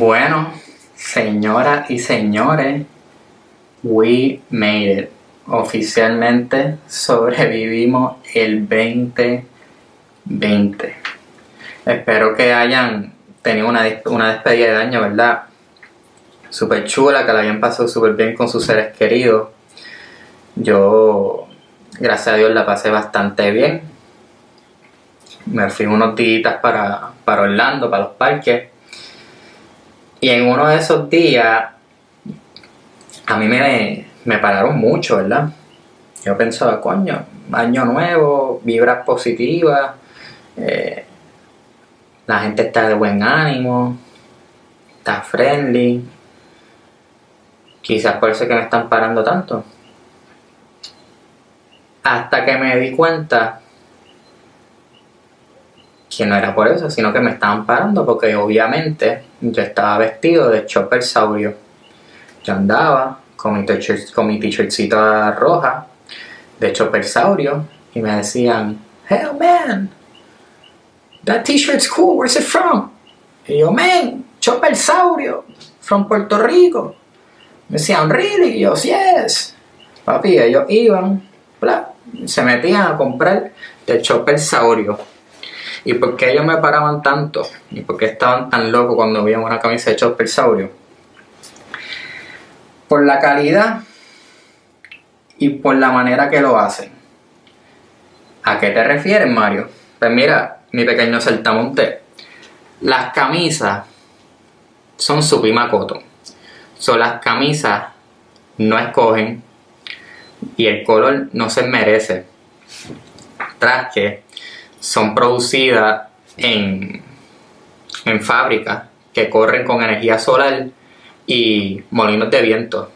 Bueno, señoras y señores, we made it. Oficialmente sobrevivimos el 2020. Espero que hayan tenido una, una despedida de año, ¿verdad? Súper chula, que la hayan pasado súper bien con sus seres queridos. Yo, gracias a Dios, la pasé bastante bien. Me fui unos días para, para Orlando, para los parques y en uno de esos días, a mí me, me pararon mucho, ¿verdad? Yo pensaba, coño, año nuevo, vibras positivas, eh, la gente está de buen ánimo, está friendly. Quizás por eso es que me están parando tanto. Hasta que me di cuenta que no era por eso, sino que me estaban parando porque obviamente yo estaba vestido de chopper saurio. Yo andaba con mi, t-shirt, con roja de chopper saurio y me decían, Hell man, that t-shirt's cool, where's it from? Y yo, man, chopper saurio, from Puerto Rico. Me decían, really? Y yo, yes. Papi, ellos iban, bla, se metían a comprar de chopper saurio ¿Y por qué ellos me paraban tanto? ¿Y por qué estaban tan locos cuando veían una camisa de Chopper? Por la calidad y por la manera que lo hacen. ¿A qué te refieres, Mario? Pues mira, mi pequeño saltamonte. Las camisas son su Makoto. Son las camisas no escogen y el color no se merece. Tras que son producidas en, en fábricas que corren con energía solar y molinos de viento.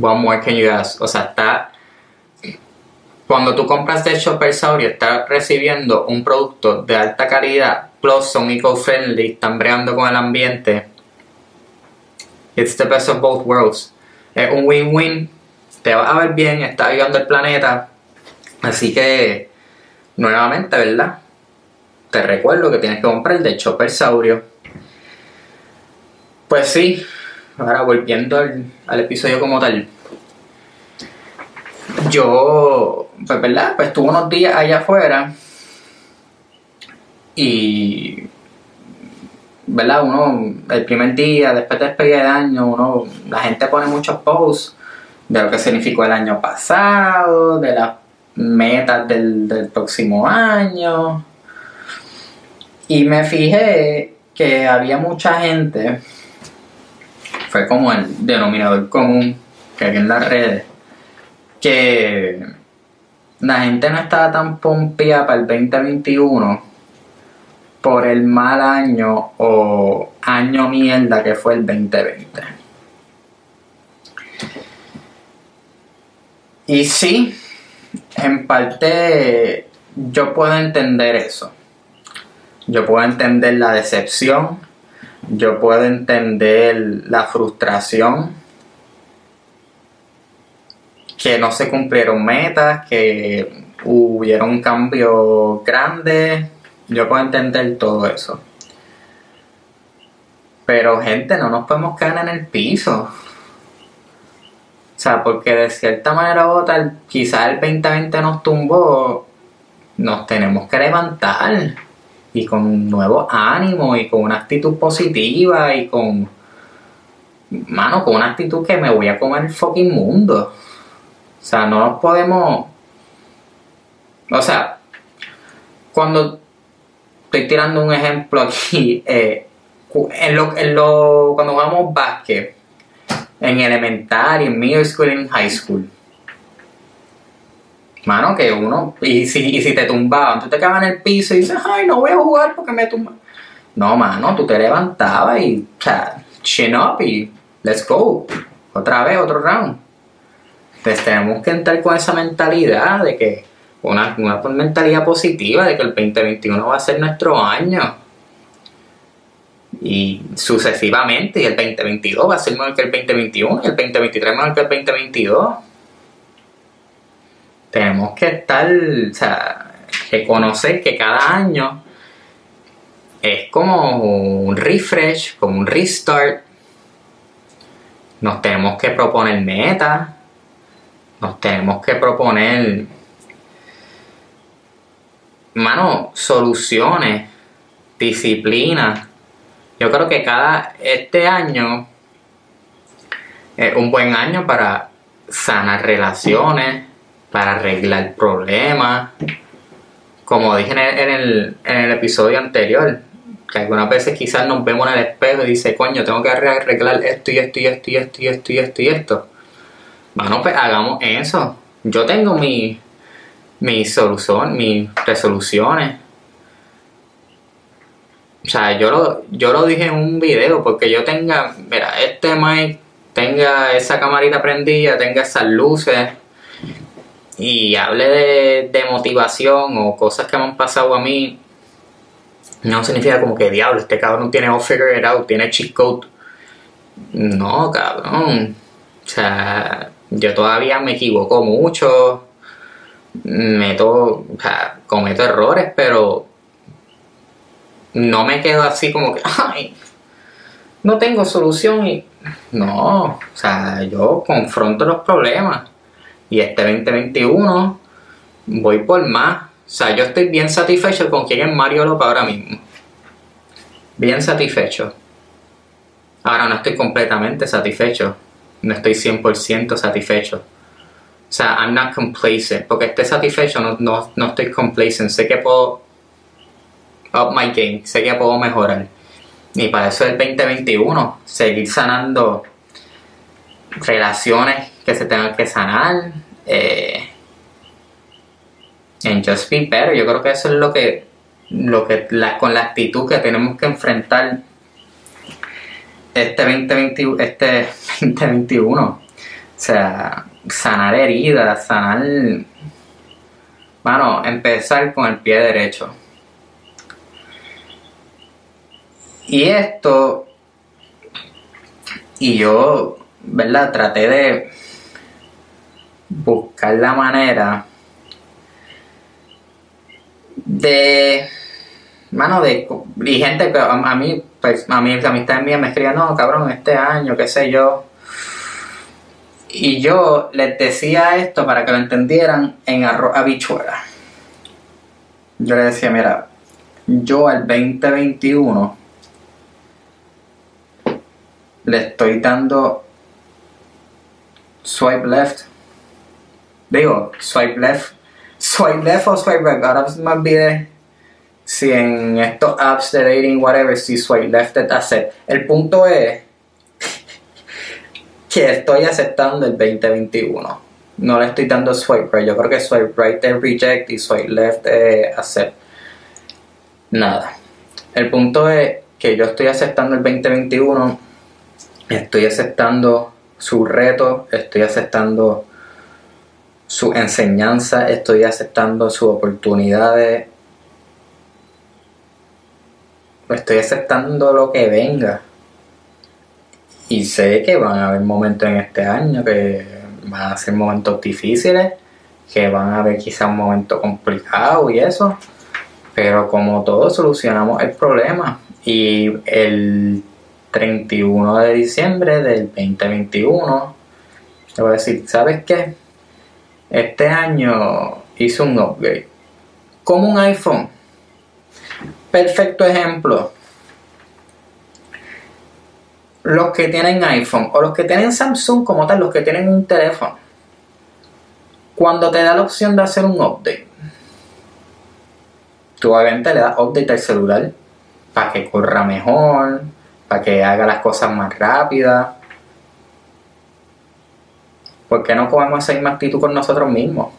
One more can you ask? O sea, está. Cuando tú compras de Shopper Saurio, estás recibiendo un producto de alta calidad, plus son eco-friendly, están breando con el ambiente. It's the best of both worlds. Es un win-win. Te va a ver bien, está ayudando el planeta. Así que Nuevamente, ¿verdad? Te recuerdo que tienes que comprar el de Chopper Saurio. Pues sí, ahora volviendo al, episodio como tal. Yo, pues verdad, pues estuve unos días allá afuera y, ¿verdad? Uno, el primer día, después de despedida de año, uno, la gente pone muchos posts de lo que significó el año pasado, de las metas del, próximo año. Y me fijé que había mucha gente, fue como el denominador común que hay en las redes, que la gente no estaba tan pompía para el 2021 por el mal año o año mierda que fue el 2020. Y sí, en parte yo puedo entender eso. Yo puedo entender la decepción, yo puedo entender la frustración, que no se cumplieron metas, que hubiera un cambio grande, yo puedo entender todo eso. Pero gente, no nos podemos caer en el piso. O sea, porque de cierta manera u otra, quizás el 2020 nos tumbó, nos tenemos que levantar y con un nuevo ánimo y con una actitud positiva y con, mano, con una actitud que me voy a comer el fucking mundo. O sea, no nos podemos, o sea, cuando estoy tirando un ejemplo aquí, eh, en lo, en lo, cuando jugamos básquet, en elemental, en middle school, en high school. Mano, que uno, y si, y si te tumbaban, tú te quedabas en el piso y dices, ay, no voy a jugar porque me tumba. No, mano, tú te levantabas y, o sea, chin up y let's go. Otra vez, otro round. Entonces tenemos que entrar con esa mentalidad de que, una, una mentalidad positiva de que el 2021 va a ser nuestro año y sucesivamente, y el 2022 va a ser mejor que el 2021, y el 2023 mejor que el 2022. Tenemos que estar, o sea, reconocer que cada año es como un refresh, como un restart. Nos tenemos que proponer metas, nos tenemos que proponer, mano, soluciones, disciplina. Yo creo que cada, este año es un buen año para sanar relaciones, para arreglar problemas. Como dije en el, en el episodio anterior, que algunas veces quizás nos vemos en el espejo y dice, coño, tengo que arreglar esto y esto y esto y esto y esto y esto y esto. Bueno, pues hagamos eso. Yo tengo mi, mi solución, mis resoluciones. O sea, yo lo, yo lo dije en un video, porque yo tenga, mira, este mic tenga esa camarita prendida, tenga esas luces y hable de, de motivación o cosas que me han pasado a mí, no significa como que diablo, este cabrón tiene all figure it out, tiene cheat code. No, cabrón. O sea, yo todavía me equivoco mucho, meto, o sea, cometo errores, pero no me quedo así como que, ay, no tengo solución y no, o sea, yo confronto los problemas y este 2021 voy por más. O sea, yo estoy bien satisfecho con quién es Mario López ahora mismo. Bien satisfecho. Ahora no estoy completamente satisfecho. No estoy 100% satisfecho. O sea, I'm not complacent. Porque esté satisfecho, no, no, no estoy complacent. Sé que puedo up my game. Sé que puedo mejorar. Y para eso es el 2021. Seguir sanando relaciones que se tengan que sanar. Eh, en Just Be Better. Yo creo que eso es lo que, lo que la, con la actitud que tenemos que enfrentar este 2020, este 2021. O sea, sanar heridas, sanar. Bueno, empezar con el pie derecho. Y esto, y yo, ¿verdad? Traté de buscar la manera de mano de y gente que a, mí pues, a mí me escribía no cabrón este año qué sé yo y yo les decía esto para que lo entendieran en arroz habichuela yo les decía mira yo al 2021 le estoy dando swipe left digo swipe left swipe left o swipe right. Ahora me olvidé si en estos apps de dating, whatever, si swipe left es hacer. El punto es que estoy aceptando el 2021. No le estoy dando swipe right. Yo creo que swipe right es reject y swipe left es accept. Nada. El punto es que yo estoy aceptando el 2021. Estoy aceptando su reto. Estoy aceptando su enseñanza, estoy aceptando sus oportunidades, estoy aceptando lo que venga. Y sé que van a haber momentos en este año que van a ser momentos difíciles, que van a haber quizás un momento complicado y eso. Pero como todos solucionamos el problema. Y el 31 de diciembre del 2021, te voy a decir, ¿sabes qué? Este año hizo un upgrade. Como un iPhone. Perfecto ejemplo. Los que tienen iPhone o los que tienen Samsung como tal, los que tienen un teléfono. Cuando te da la opción de hacer un update, tú obviamente le das update al celular para que corra mejor, para que haga las cosas más rápidas ¿Por qué no comemos esa misma actitud con nosotros mismos?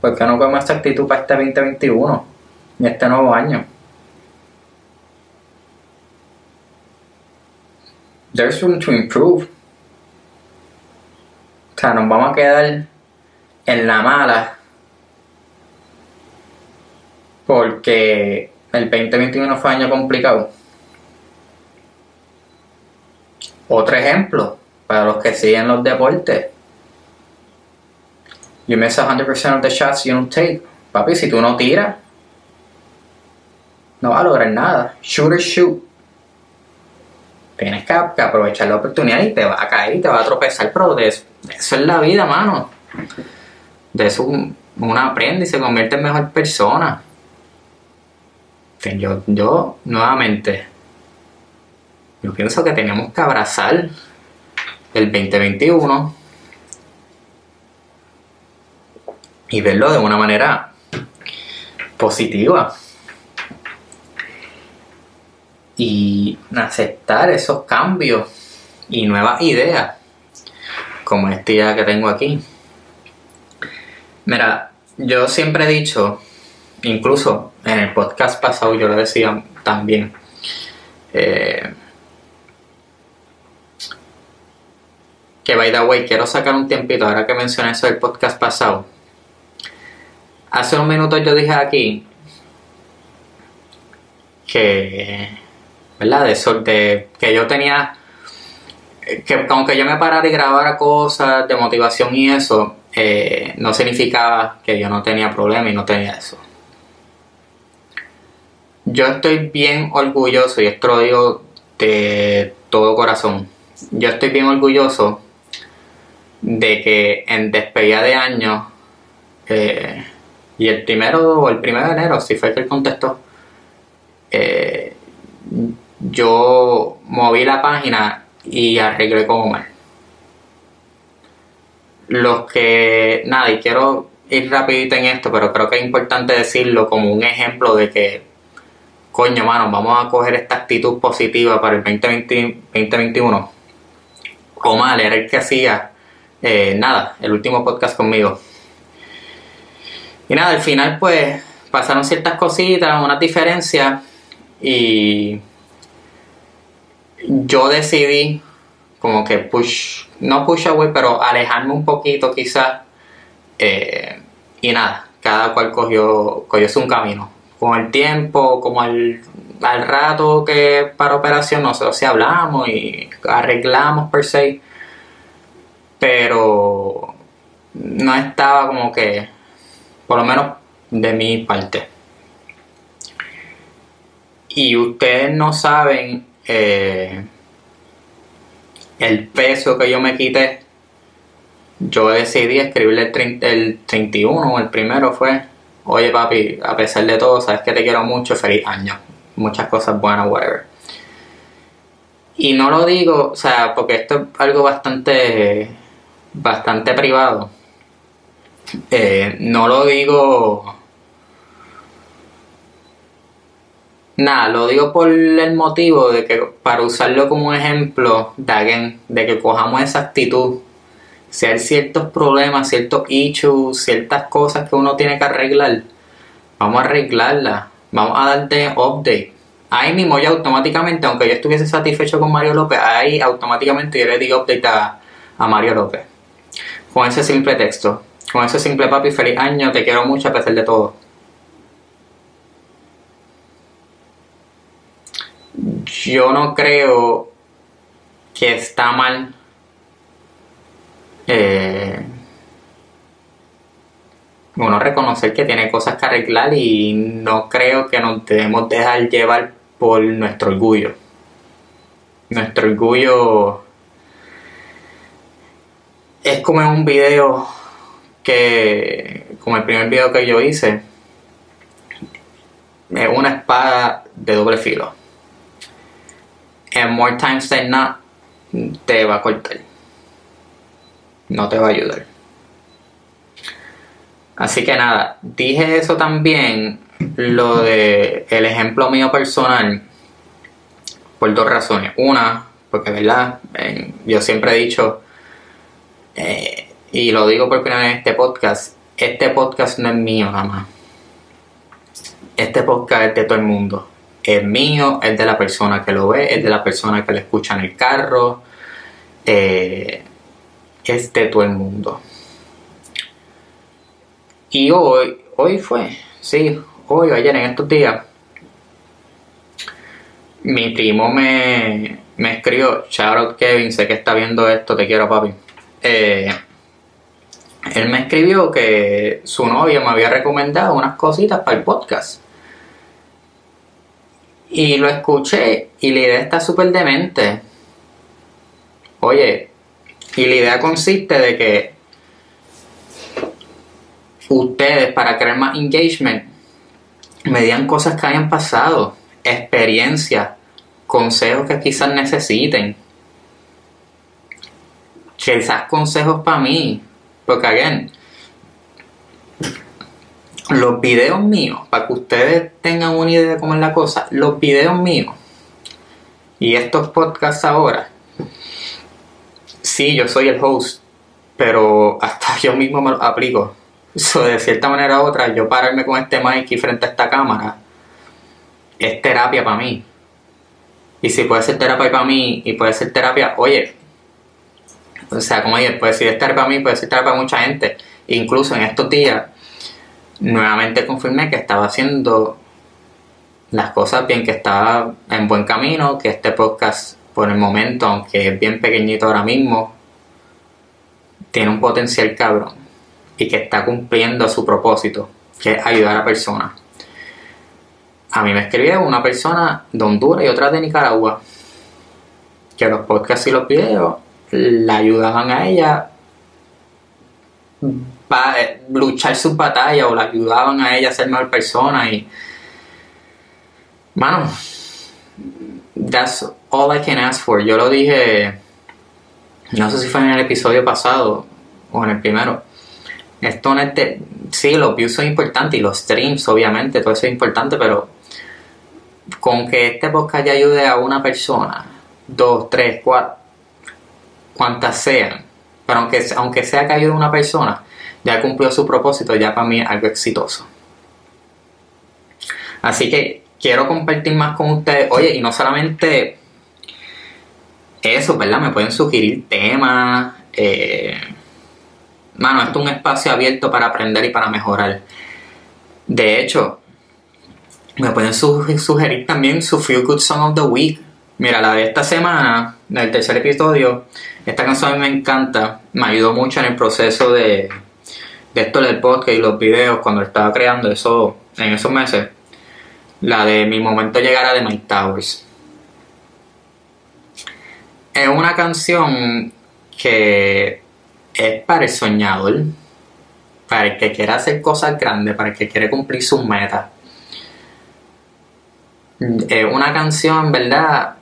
¿Por qué no comemos esa actitud para este 2021 y este nuevo año? There's room to improve. O sea, nos vamos a quedar en la mala porque el 2021 fue año complicado. Otro ejemplo, para los que siguen los deportes. You miss 100% of the shots you don't take. Papi, si tú no tiras, no va a lograr nada. Shoot or shoot. Tienes que, aprovechar la oportunidad y te va a caer y te va a tropezar, pero de eso, es la vida, mano. De eso uno aprende y se convierte en mejor persona. Yo, yo, nuevamente, yo pienso que tenemos que abrazar el 2021 y verlo de una manera positiva y aceptar esos cambios y nuevas ideas como esta idea que tengo aquí. Mira, yo siempre he dicho, incluso en el podcast pasado yo lo decía también, eh, que by the way, quiero sacar un tiempito, ahora que mencioné eso del podcast pasado. Hace unos minutos yo dije aquí que ¿verdad? De eso, de que yo tenía, que aunque yo me parara y grabara cosas de motivación y eso, eh, no significaba que yo no tenía problema y no tenía eso. Yo estoy bien orgulloso, y esto lo digo de todo corazón, yo estoy bien orgulloso de que en despedida de año, eh, y el primero o el primero de enero, si fue que él contestó, eh, yo moví la página y arreglé como mal. Los que, nada, y quiero ir rapidito en esto, pero creo que es importante decirlo como un ejemplo de que, coño, mano, vamos a coger esta actitud positiva para el 2021. Omar era el que hacía, eh, nada, el último podcast conmigo. Y nada, al final pues pasaron ciertas cositas, unas diferencias y yo decidí como que push, no push away, pero alejarme un poquito quizás. Eh, y nada, cada cual cogió, cogió un camino. Con el tiempo, como al, al rato que para operación, nosotros sí hablamos y arreglamos per se. Pero no estaba como que, por lo menos de mi parte. Y ustedes no saben eh, el peso que yo me quité, yo decidí escribirle el, el 31, el primero fue, oye papi, a pesar de todo, sabes que te quiero mucho, feliz año, muchas cosas buenas, whatever. Y no lo digo, o sea, porque esto es algo bastante, bastante privado. Eh, no lo digo Nada, lo digo por el motivo de que para usarlo como ejemplo de, de que cojamos esa actitud, si hay ciertos problemas, ciertos issues, ciertas cosas que uno tiene que arreglar, vamos a arreglarlas, vamos a darte update. Ahí mismo ya automáticamente, aunque yo estuviese satisfecho con Mario López, ahí automáticamente yo le di update a Mario López. Con ese simple texto, con ese simple papi, feliz año, te quiero mucho a pesar de todo. yo no creo que está mal eh, reconocer que tiene cosas que arreglar y no creo que nos debemos dejar llevar por nuestro orgullo. Nuestro orgullo es como en un video que, como el primer video que yo hice, es una espada de doble filo and more times than not, te va a cortar. No te va a ayudar. Así que nada, dije eso también, lo de el ejemplo mío personal, por dos razones. Una, porque verdad, yo siempre he dicho, eh, y lo digo por primera vez en este podcast, este podcast no es mío nada más. Este podcast es de todo el mundo es mío, es de la persona que lo ve, es de la persona que lo escucha en el carro, eh, es de todo el mundo. Y hoy, hoy fue, sí, hoy, ayer, en estos días, mi primo me, me escribió, shout out Kevin, sé que está viendo esto, te quiero papi. Eh, él me escribió que su novia me había recomendado unas cositas para el podcast. Y lo escuché y la idea está súper demente. Oye, y la idea consiste de que ustedes para crear más engagement me digan cosas que hayan pasado, experiencias, consejos que quizás necesiten. Quizás consejos para mí. Porque, again, los videos míos, para que ustedes tengan una idea de cómo es la cosa, los videos míos y estos podcasts ahora, sí, yo soy el host, pero hasta yo mismo me lo aplico. So, de cierta manera u otra, yo pararme con este mic y frente a esta cámara es terapia para mí. Y si puede ser terapia para mí y puede ser terapia, oye, o sea, como dije, puede ser terapia para mí, puede ser terapia para mucha gente. Incluso en estos días, nuevamente confirmé que estaba haciendo las cosas bien, que estaba en buen camino, que este podcast por el momento, aunque es bien pequeñito ahora mismo, tiene un potencial cabrón y que está cumpliendo su propósito, que es ayudar a personas. A mí me escribió una persona de Honduras y otra de Nicaragua, que los podcasts y los videos la ayudaban a ella para luchar sus batallas o la ayudaban a ella a ser mejor persona y mano that's all I can ask for. Yo lo dije no sé si fue en el episodio pasado o en el primero. Esto no es de, sí los views son importantes y los streams obviamente todo eso es importante pero con que este podcast ya ayude a una persona dos, tres, cuatro cuantas sean pero aunque, aunque sea que ayude una persona ya cumplió su propósito, ya para mí es algo exitoso. Así que quiero compartir más con ustedes. Oye, y no solamente eso, ¿verdad? Me pueden sugerir temas. Eh, mano, esto es un espacio abierto para aprender y para mejorar. De hecho, me pueden sugerir también su Feel Good Song of the Week. Mira, la de esta semana, del tercer episodio, esta canción me encanta. Me ayudó mucho en el proceso de, de esto del podcast y los videos cuando estaba creando eso en esos meses, la de Mi momento llegará de Mike Towers. Es una canción que es para el soñador, para el que quiere hacer cosas grandes, para el que quiere cumplir sus metas. Es una canción, ¿verdad?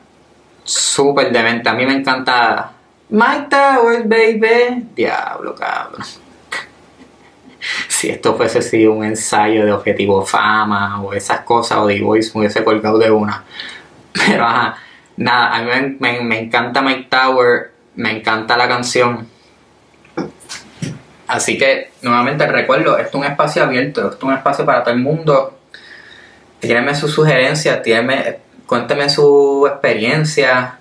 Súper demente. A mí me encanta Mike Towers, baby. Diablo, cabrón si esto fuese así un ensayo de objetivo fama o esas cosas o de Voice me hubiese colgado de una. Pero ajá, nada, a mí me, encanta Mike Tower, me encanta la canción. Así que, nuevamente recuerdo, esto es un espacio abierto, esto es un espacio para todo el mundo. Tírenme sus sugerencias, tírenme, cuénteme su experiencia,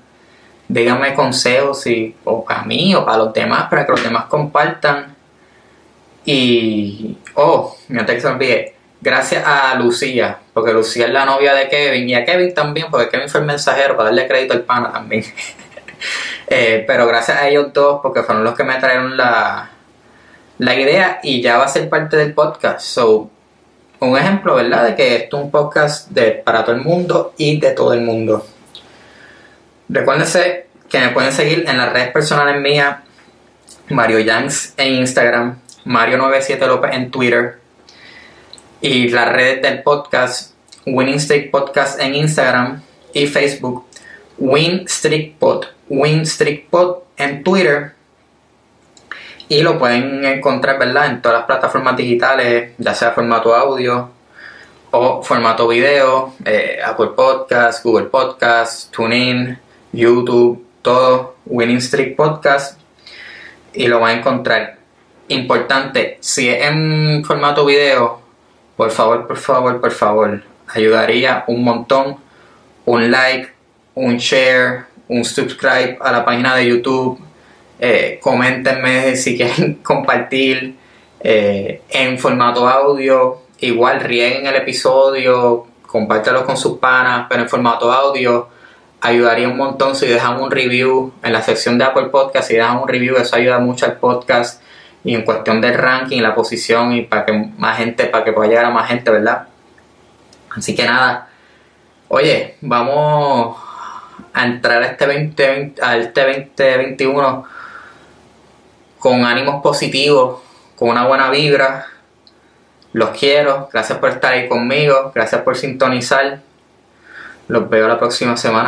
díganme consejos si, o para mí o para los demás, para que los demás compartan. Y, oh, se me olvide, gracias a Lucía, porque Lucía es la novia de Kevin y a Kevin también, porque Kevin fue el mensajero para darle crédito al pana también. Eh, pero gracias a ellos dos, porque fueron los que me trajeron la, la idea y ya va a ser parte del podcast. So, un ejemplo, ¿verdad? De que esto es un podcast de, para todo el mundo y de todo el mundo. Recuérdense que me pueden seguir en las redes personales mías, Mario Yanks en Instagram, Mario97 López en Twitter y las redes del podcast Winning Streak Podcast en Instagram y Facebook, Win Streak Pod, Win Streak Pod en Twitter y lo pueden encontrar ¿verdad? en todas las plataformas digitales, ya sea formato audio o formato video, eh, Apple Podcast, Google Podcast, TuneIn, YouTube, todo Winning Streak Podcast y lo van a encontrar importante, si es en formato video, por favor, por favor, por favor, ayudaría un montón. Un like, un share, un subscribe a la página de YouTube. Eh, coméntenme si quieren compartir eh, en formato audio. Igual rieguen el episodio, compártelo con sus panas, pero en formato audio ayudaría un montón si dejan un review en la sección de Apple Podcast, si dejan un review, eso ayuda mucho al podcast y en cuestión del ranking, la posición y para que más gente, para que pueda llegar a más gente, ¿verdad? Así que nada, oye, vamos a entrar a este 2020, a este 2021 con ánimos positivos, con una buena vibra. Los quiero, gracias por estar ahí conmigo, gracias por sintonizar. Los veo la próxima semana.